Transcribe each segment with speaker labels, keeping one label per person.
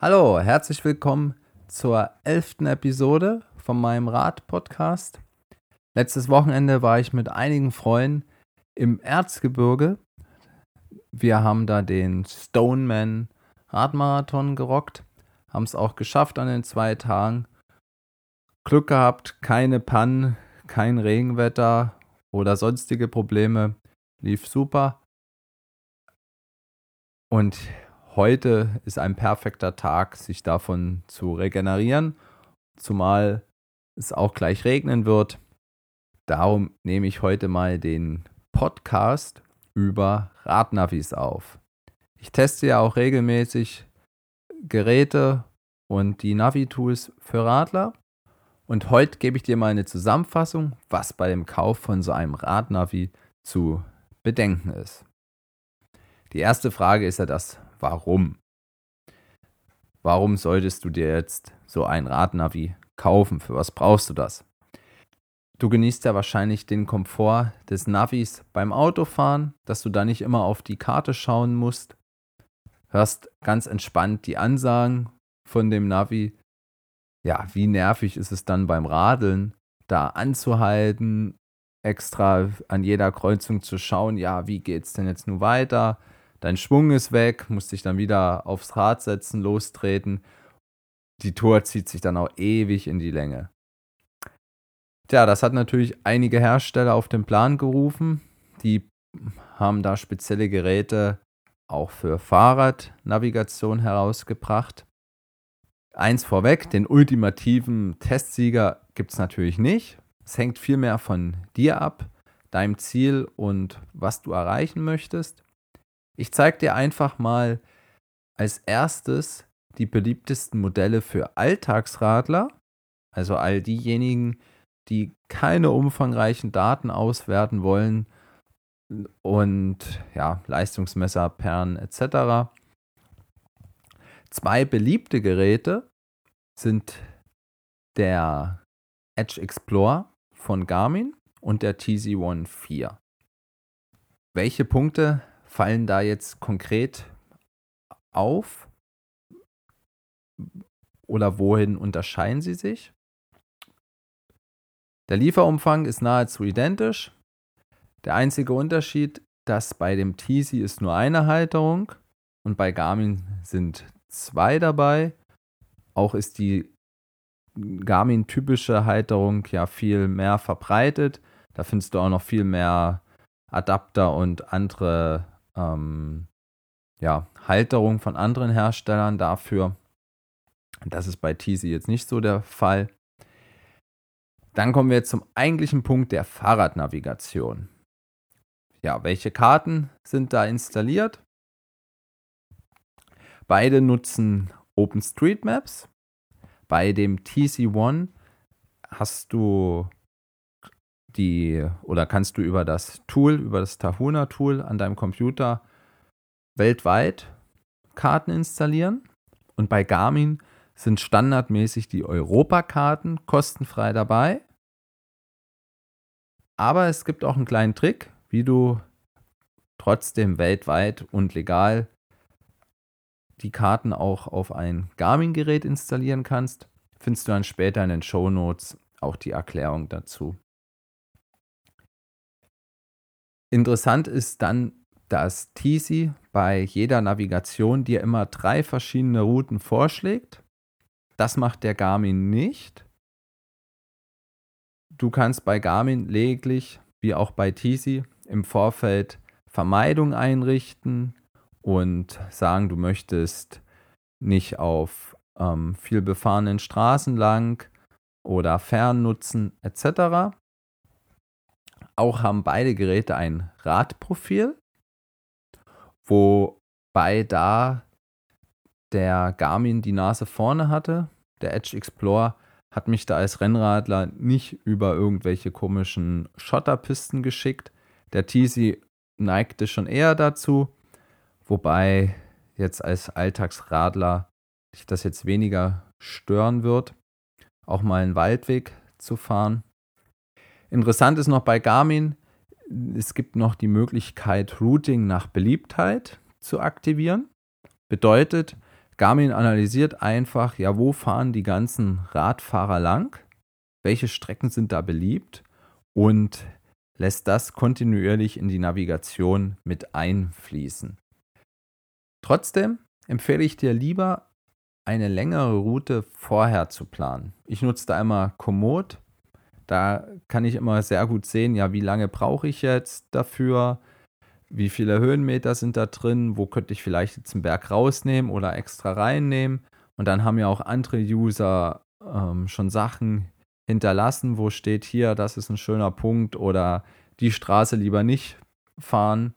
Speaker 1: Hallo, herzlich willkommen zur elften Episode von meinem Rad-Podcast. Letztes Wochenende war ich mit einigen Freunden im Erzgebirge. Wir haben da den Stoneman Radmarathon gerockt, haben es auch geschafft an den zwei Tagen. Glück gehabt, keine Pannen, kein Regenwetter oder sonstige Probleme. Lief super. Und heute ist ein perfekter Tag, sich davon zu regenerieren, zumal es auch gleich regnen wird. Darum nehme ich heute mal den Podcast über Radnavis auf. Ich teste ja auch regelmäßig Geräte und die Navi-Tools für Radler. Und heute gebe ich dir mal eine Zusammenfassung, was bei dem Kauf von so einem Radnavi zu bedenken ist. Die erste Frage ist ja das Warum. Warum solltest du dir jetzt so ein Radnavi kaufen? Für was brauchst du das? Du genießt ja wahrscheinlich den Komfort des Navis beim Autofahren, dass du da nicht immer auf die Karte schauen musst. Hörst ganz entspannt die Ansagen von dem Navi. Ja, wie nervig ist es dann beim Radeln, da anzuhalten, extra an jeder Kreuzung zu schauen, ja, wie geht's denn jetzt nun weiter? Dein Schwung ist weg, musst dich dann wieder aufs Rad setzen, lostreten. Die Tour zieht sich dann auch ewig in die Länge. Tja, das hat natürlich einige Hersteller auf den Plan gerufen. Die haben da spezielle Geräte auch für Fahrradnavigation herausgebracht. Eins vorweg, den ultimativen Testsieger gibt es natürlich nicht. Es hängt vielmehr von dir ab, deinem Ziel und was du erreichen möchtest. Ich zeige dir einfach mal als erstes die beliebtesten Modelle für Alltagsradler, also all diejenigen, die keine umfangreichen Daten auswerten wollen und ja, Leistungsmesser, Perlen etc. Zwei beliebte Geräte sind der Edge Explorer von Garmin und der TZ1 4. Welche Punkte fallen da jetzt konkret auf? Oder wohin unterscheiden sie sich? Der Lieferumfang ist nahezu identisch. Der einzige Unterschied, dass bei dem TC ist nur eine Halterung und bei Garmin sind zwei dabei. Auch ist die Garmin-typische Halterung ja viel mehr verbreitet. Da findest du auch noch viel mehr Adapter und andere ähm, ja, Halterung von anderen Herstellern dafür. Das ist bei TC jetzt nicht so der Fall. Dann kommen wir jetzt zum eigentlichen Punkt der Fahrradnavigation. Ja, welche Karten sind da installiert? Beide nutzen OpenStreetMaps. Bei dem TC1 hast du die oder kannst du über das Tool, über das Tahuna Tool an deinem Computer weltweit Karten installieren. Und bei Garmin sind standardmäßig die Europakarten kostenfrei dabei. Aber es gibt auch einen kleinen Trick, wie du trotzdem weltweit und legal die Karten auch auf ein Garmin-Gerät installieren kannst. Findest du dann später in den Show Notes auch die Erklärung dazu. Interessant ist dann, dass Teasy bei jeder Navigation dir immer drei verschiedene Routen vorschlägt. Das macht der Garmin nicht. Du kannst bei Garmin lediglich, wie auch bei Teasy, im Vorfeld Vermeidung einrichten und sagen, du möchtest nicht auf ähm, viel befahrenen Straßen lang oder Fernnutzen etc. Auch haben beide Geräte ein Radprofil, wobei da der Garmin die Nase vorne hatte. Der Edge Explorer hat mich da als Rennradler nicht über irgendwelche komischen Schotterpisten geschickt. Der TC neigte schon eher dazu, wobei jetzt als Alltagsradler sich das jetzt weniger stören wird, auch mal einen Waldweg zu fahren. Interessant ist noch bei Garmin, es gibt noch die Möglichkeit, Routing nach Beliebtheit zu aktivieren. Bedeutet, Garmin analysiert einfach, ja, wo fahren die ganzen Radfahrer lang, welche Strecken sind da beliebt und lässt das kontinuierlich in die Navigation mit einfließen. Trotzdem empfehle ich dir lieber, eine längere Route vorher zu planen. Ich nutze da einmal Komoot. Da kann ich immer sehr gut sehen, ja, wie lange brauche ich jetzt dafür, wie viele Höhenmeter sind da drin, wo könnte ich vielleicht jetzt einen Berg rausnehmen oder extra reinnehmen. Und dann haben ja auch andere User ähm, schon Sachen hinterlassen, wo steht hier, das ist ein schöner Punkt oder die Straße lieber nicht fahren.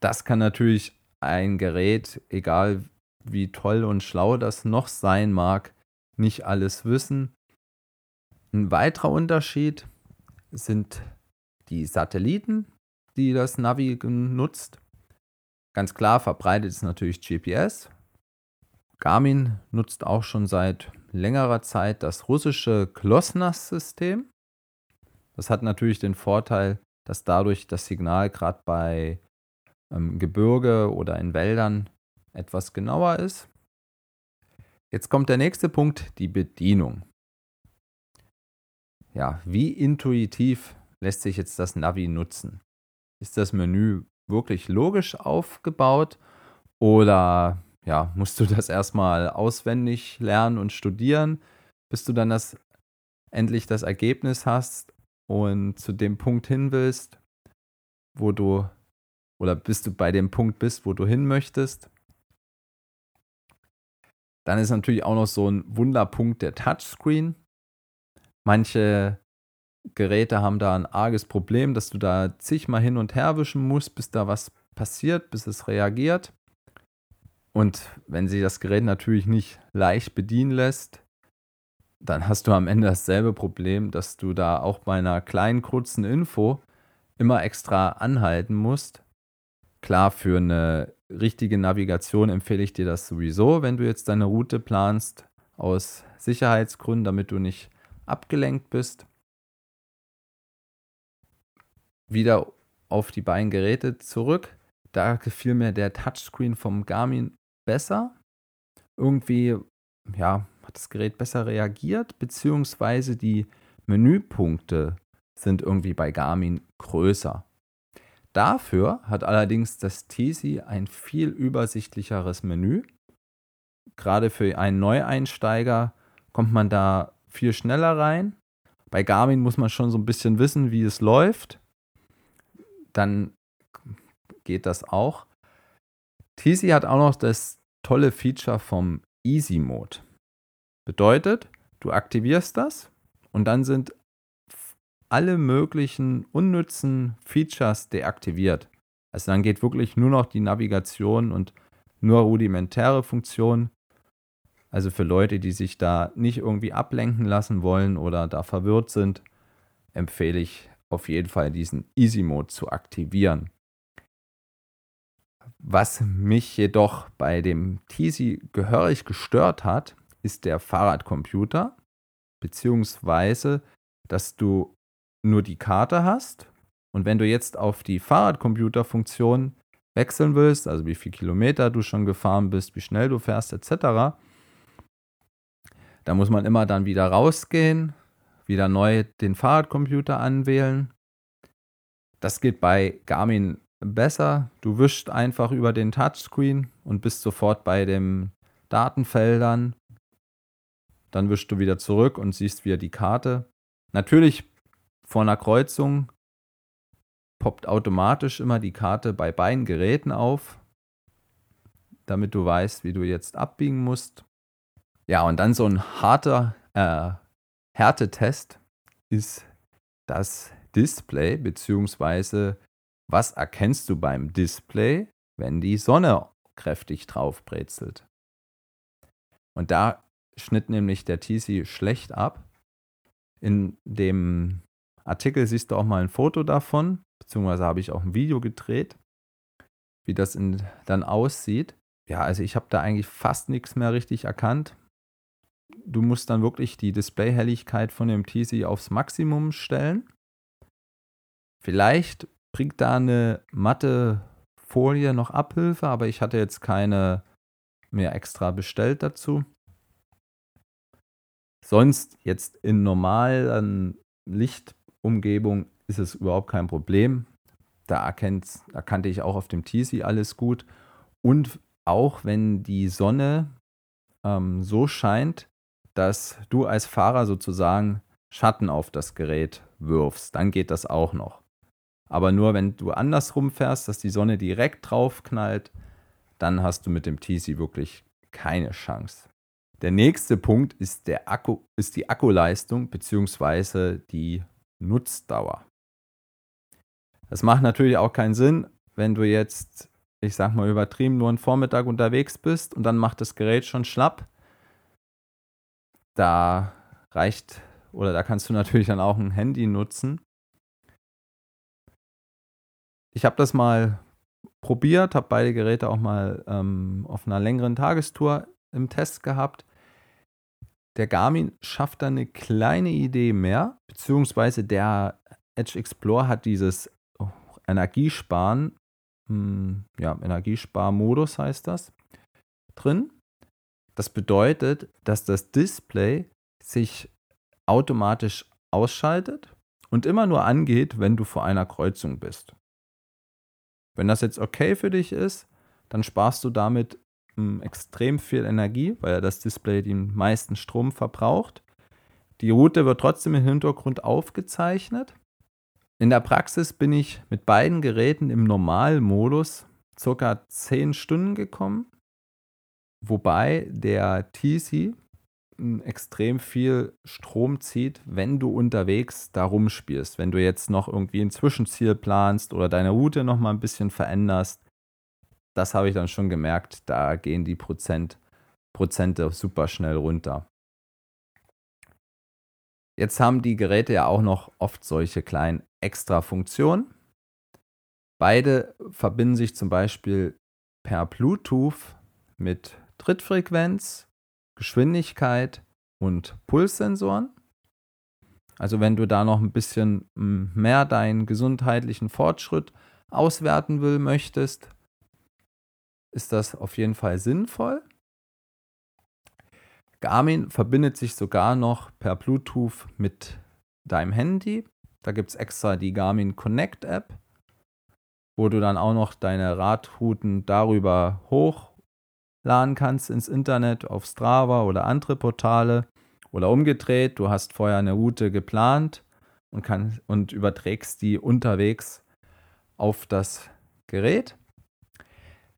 Speaker 1: Das kann natürlich ein Gerät, egal wie toll und schlau das noch sein mag, nicht alles wissen. Ein weiterer Unterschied sind die Satelliten, die das Navi nutzt. Ganz klar verbreitet ist natürlich GPS. Garmin nutzt auch schon seit längerer Zeit das russische Klosnas-System. Das hat natürlich den Vorteil, dass dadurch das Signal gerade bei ähm, Gebirge oder in Wäldern etwas genauer ist. Jetzt kommt der nächste Punkt, die Bedienung. Ja, wie intuitiv lässt sich jetzt das Navi nutzen? Ist das Menü wirklich logisch aufgebaut oder ja, musst du das erstmal auswendig lernen und studieren, bis du dann das endlich das Ergebnis hast und zu dem Punkt hin willst, wo du oder bis du bei dem Punkt bist, wo du hin möchtest. Dann ist natürlich auch noch so ein Wunderpunkt der Touchscreen. Manche Geräte haben da ein arges Problem, dass du da zigmal hin und her wischen musst, bis da was passiert, bis es reagiert. Und wenn sich das Gerät natürlich nicht leicht bedienen lässt, dann hast du am Ende dasselbe Problem, dass du da auch bei einer kleinen kurzen Info immer extra anhalten musst. Klar, für eine richtige Navigation empfehle ich dir das sowieso, wenn du jetzt deine Route planst, aus Sicherheitsgründen, damit du nicht abgelenkt bist. Wieder auf die beiden Geräte zurück. Da gefiel mir der Touchscreen vom Garmin besser. Irgendwie, ja, hat das Gerät besser reagiert, beziehungsweise die Menüpunkte sind irgendwie bei Garmin größer. Dafür hat allerdings das Tisi ein viel übersichtlicheres Menü. Gerade für einen Neueinsteiger kommt man da viel schneller rein. Bei Garmin muss man schon so ein bisschen wissen, wie es läuft. Dann geht das auch. Tisi hat auch noch das tolle Feature vom Easy Mode. Bedeutet, du aktivierst das und dann sind alle möglichen unnützen Features deaktiviert. Also dann geht wirklich nur noch die Navigation und nur rudimentäre Funktionen. Also für Leute, die sich da nicht irgendwie ablenken lassen wollen oder da verwirrt sind, empfehle ich auf jeden Fall diesen Easy Mode zu aktivieren. Was mich jedoch bei dem Teasy gehörig gestört hat, ist der Fahrradcomputer, beziehungsweise, dass du nur die Karte hast und wenn du jetzt auf die Fahrradcomputer-Funktion wechseln willst, also wie viele Kilometer du schon gefahren bist, wie schnell du fährst, etc., da muss man immer dann wieder rausgehen, wieder neu den Fahrradcomputer anwählen. Das geht bei Garmin besser. Du wischst einfach über den Touchscreen und bist sofort bei den Datenfeldern. Dann wischst du wieder zurück und siehst wieder die Karte. Natürlich vor einer Kreuzung poppt automatisch immer die Karte bei beiden Geräten auf, damit du weißt, wie du jetzt abbiegen musst. Ja, und dann so ein harter äh, Härtetest ist das Display beziehungsweise was erkennst du beim Display, wenn die Sonne kräftig drauf brezelt? Und da schnitt nämlich der TC schlecht ab. In dem Artikel siehst du auch mal ein Foto davon, beziehungsweise habe ich auch ein Video gedreht, wie das in, dann aussieht. Ja, also ich habe da eigentlich fast nichts mehr richtig erkannt. Du musst dann wirklich die Displayhelligkeit von dem TC aufs Maximum stellen. Vielleicht bringt da eine matte Folie noch Abhilfe, aber ich hatte jetzt keine mir extra bestellt dazu. Sonst jetzt in normalen Lichtumgebung ist es überhaupt kein Problem. Da erkennt, erkannte ich auch auf dem TC alles gut. Und auch wenn die Sonne ähm, so scheint, dass du als Fahrer sozusagen Schatten auf das Gerät wirfst, dann geht das auch noch. Aber nur wenn du andersrum fährst, dass die Sonne direkt drauf knallt, dann hast du mit dem TC wirklich keine Chance. Der nächste Punkt ist, der Akku, ist die Akkuleistung bzw. die Nutzdauer. Das macht natürlich auch keinen Sinn, wenn du jetzt, ich sag mal übertrieben, nur einen Vormittag unterwegs bist und dann macht das Gerät schon schlapp. Da reicht oder da kannst du natürlich dann auch ein Handy nutzen. Ich habe das mal probiert, habe beide Geräte auch mal ähm, auf einer längeren Tagestour im Test gehabt. Der Garmin schafft da eine kleine Idee mehr, beziehungsweise der Edge Explorer hat dieses Energiesparen, hm, ja, Energiesparmodus heißt das, drin. Das bedeutet, dass das Display sich automatisch ausschaltet und immer nur angeht, wenn du vor einer Kreuzung bist. Wenn das jetzt okay für dich ist, dann sparst du damit m, hm, extrem viel Energie, weil ja das Display den meisten Strom verbraucht. Die Route wird trotzdem im Hintergrund aufgezeichnet. In der Praxis bin ich mit beiden Geräten im Normalmodus circa 10 Stunden gekommen, wobei der TC extrem viel Strom zieht, wenn du unterwegs da rumspielst. Wenn du jetzt noch irgendwie ein Zwischenziel planst oder deine Route noch mal ein bisschen veränderst, das habe ich dann schon gemerkt, da gehen die Prozent, Prozente super schnell runter. Jetzt haben die Geräte ja auch noch oft solche kleinen extra Funktionen. Beide verbinden sich zum Beispiel per Bluetooth mit Trittfrequenz Geschwindigkeit und Pulssensoren. Also wenn du da noch ein bisschen hm, mehr deinen gesundheitlichen Fortschritt auswerten will möchtest, ist das auf jeden Fall sinnvoll. Garmin verbindet sich sogar noch per Bluetooth mit deinem Handy. Da gibt es extra die Garmin Connect App, wo du dann auch noch deine Radrouten darüber hoch laden kannst ins Internet auf Strava oder andere Portale oder umgedreht, du hast vorher eine Route geplant und, kann, und überträgst die unterwegs auf das Gerät.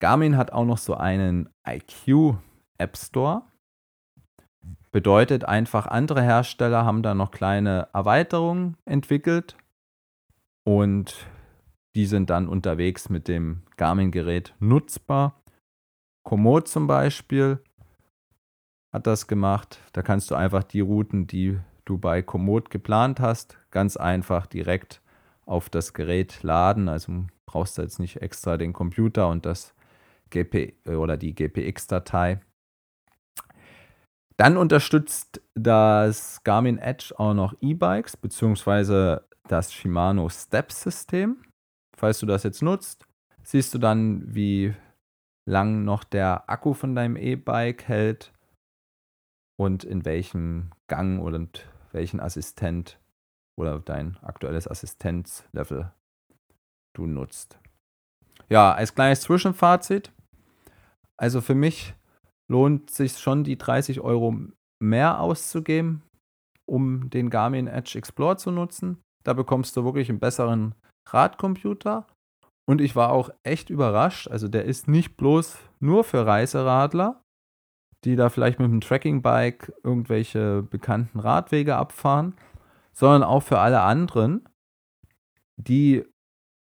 Speaker 1: Garmin hat auch noch so einen IQ App Store. Bedeutet einfach, andere Hersteller haben da noch kleine Erweiterungen entwickelt und die sind dann unterwegs mit dem Garmin-Gerät nutzbar. Komoot zum Beispiel hat das gemacht. Da kannst du einfach die Routen, die du bei Komoot geplant hast, ganz einfach direkt auf das Gerät laden. Also brauchst du jetzt nicht extra den Computer und das GP oder die GPX-Datei. Dann unterstützt das Garmin Edge auch noch E-Bikes beziehungsweise das Shimano Step-System. Falls du das jetzt nutzt, siehst du dann, wie lang noch der Akku von deinem E-Bike hält und in welchem Gang oder welchen Assistent oder dein aktuelles Assistenzlevel du nutzt. Ja, als kleines Zwischenfazit. Also für mich lohnt sich schon die 30 Euro mehr auszugeben, um den Garmin Edge Explorer zu nutzen. Da bekommst du wirklich einen besseren Radcomputer und ich war auch echt überrascht. Also der ist nicht bloß nur für Reiseradler, die da vielleicht mit dem Tracking-Bike irgendwelche bekannten Radwege abfahren, sondern auch für alle anderen, die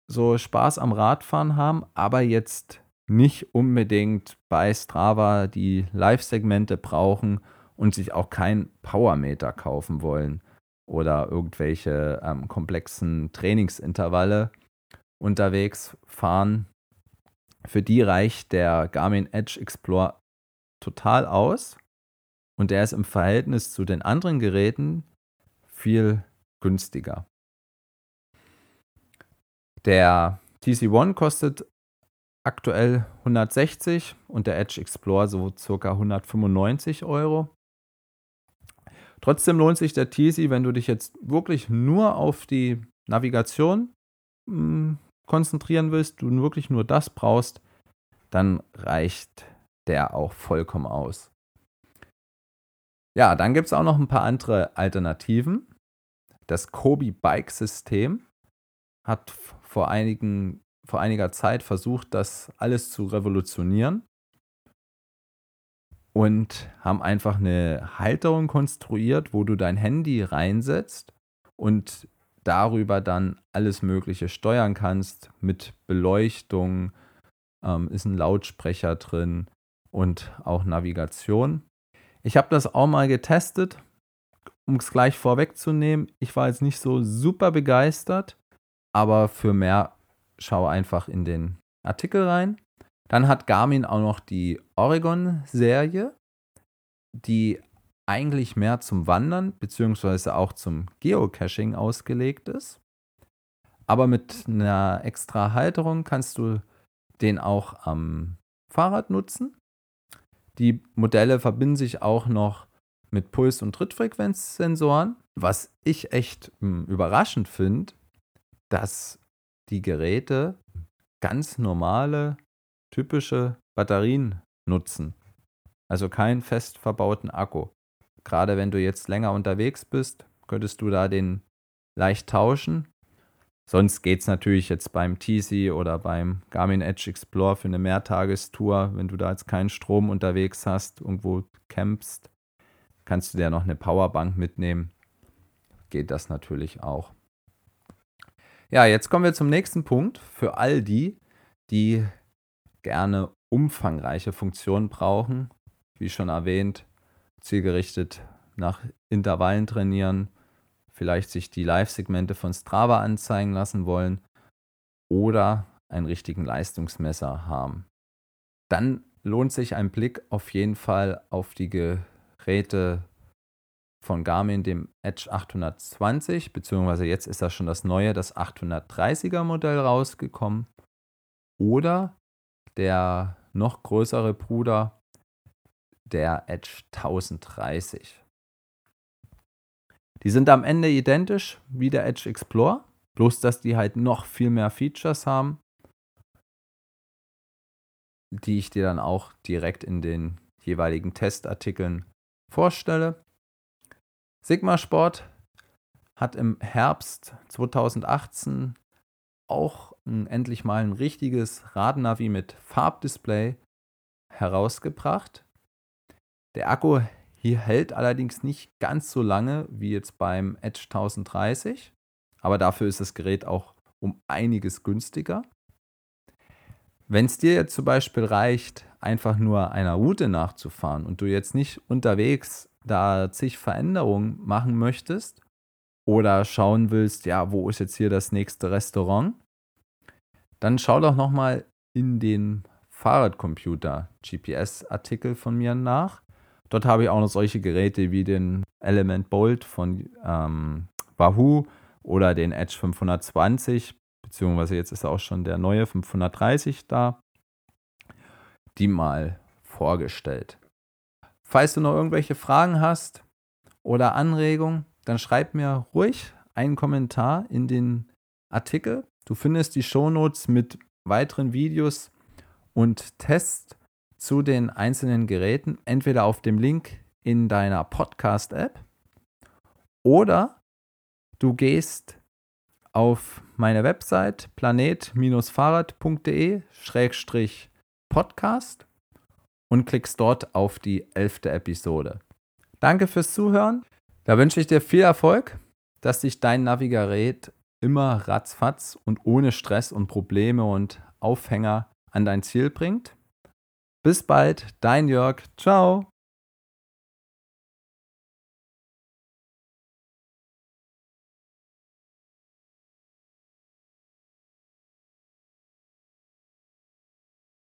Speaker 1: so Spaß am Radfahren haben, aber jetzt nicht unbedingt bei Strava die Live-Segmente brauchen und sich auch kein Powermeter kaufen wollen oder irgendwelche ähm, komplexen Trainingsintervalle, unterwegs fahren, für die reicht der Garmin Edge Explorer total aus und der ist im Verhältnis zu den anderen Geräten viel günstiger. Der TC One kostet aktuell 160 und der Edge Explorer so circa 195 Euro. Trotzdem lohnt sich der TC, wenn du dich jetzt wirklich nur auf die Navigation hm, konzentrieren willst, du wirklich nur das brauchst, dann reicht der auch vollkommen aus. Ja, dann gibt es auch noch ein paar andere Alternativen. Das Kobi Bike System hat vor, einigen, vor einiger Zeit versucht, das alles zu revolutionieren und haben einfach eine Halterung konstruiert, wo du dein Handy reinsetzt und darüber dann alles Mögliche steuern kannst mit Beleuchtung, ähm, ist ein Lautsprecher drin und auch Navigation. Ich habe das auch mal getestet, um es gleich vorwegzunehmen. Ich war jetzt nicht so super begeistert, aber für mehr schau einfach in den Artikel rein. Dann hat Garmin auch noch die Oregon-Serie, die eigentlich mehr zum Wandern bzw. auch zum Geocaching ausgelegt ist. Aber mit einer extra Halterung kannst du den auch am Fahrrad nutzen. Die Modelle verbinden sich auch noch mit Puls- und Trittfrequenzsensoren. Was ich echt hm, überraschend finde, dass die Geräte ganz normale, typische Batterien nutzen. Also keinen fest verbauten Akku. Gerade wenn du jetzt länger unterwegs bist, könntest du da den leicht tauschen Sonst geht es natürlich jetzt beim TC oder beim Garmin Edge Explorer für eine Mehrtagestour. Wenn du da jetzt keinen Strom unterwegs hast, irgendwo campst, kannst du dir noch eine Powerbank mitnehmen. Geht das natürlich auch. Ja, jetzt kommen wir zum nächsten Punkt. Für all die, die gerne umfangreiche Funktionen brauchen, wie schon erwähnt, zielgerichtet nach Intervallen trainieren, vielleicht sich die Live-Segmente von Strava anzeigen lassen wollen oder einen richtigen Leistungsmesser haben. Dann lohnt sich ein Blick auf jeden Fall auf die Geräte von Garmin, dem Edge 820, beziehungsweise jetzt ist da schon das neue, das 830er Modell rausgekommen. Oder der noch größere Bruder, der Edge 1030. Die sind am Ende identisch wie der Edge Explorer, bloß dass die halt noch viel mehr Features haben, die ich dir dann auch direkt in den jeweiligen Testartikeln vorstelle. Sigma Sport hat im Herbst 2018 auch ein, endlich mal ein richtiges Radnavi mit Farbdisplay herausgebracht. Der Akku hier hält allerdings nicht ganz so lange wie jetzt beim Edge 1030, aber dafür ist das Gerät auch um einiges günstiger. Wenn es dir jetzt zum Beispiel reicht, einfach nur einer Route nachzufahren und du jetzt nicht unterwegs da zig Veränderungen machen möchtest oder schauen willst, ja, wo ist jetzt hier das nächste Restaurant, dann schau doch nochmal in den Fahrradcomputer GPS-Artikel von mir nach. Dort habe ich auch noch solche Geräte wie den Element Bolt von ähm, Wahoo oder den Edge 520, beziehungsweise jetzt ist auch schon der neue 530 da, die mal vorgestellt. Falls du noch irgendwelche Fragen hast oder Anregungen, dann schreib mir ruhig einen Kommentar in den Artikel. Du findest die Shownotes mit weiteren Videos und Tests zu den einzelnen Geräten entweder auf dem Link in deiner Podcast-App oder du gehst auf meine Website planet-fahrrad.de-podcast und klickst dort auf die elfte Episode. Danke fürs Zuhören. Da wünsche ich dir viel Erfolg, dass dich dein Navigerät immer ratzfatz und ohne Stress und Probleme und Aufhänger an dein Ziel bringt. Bis bald, dein Jörg. Ciao.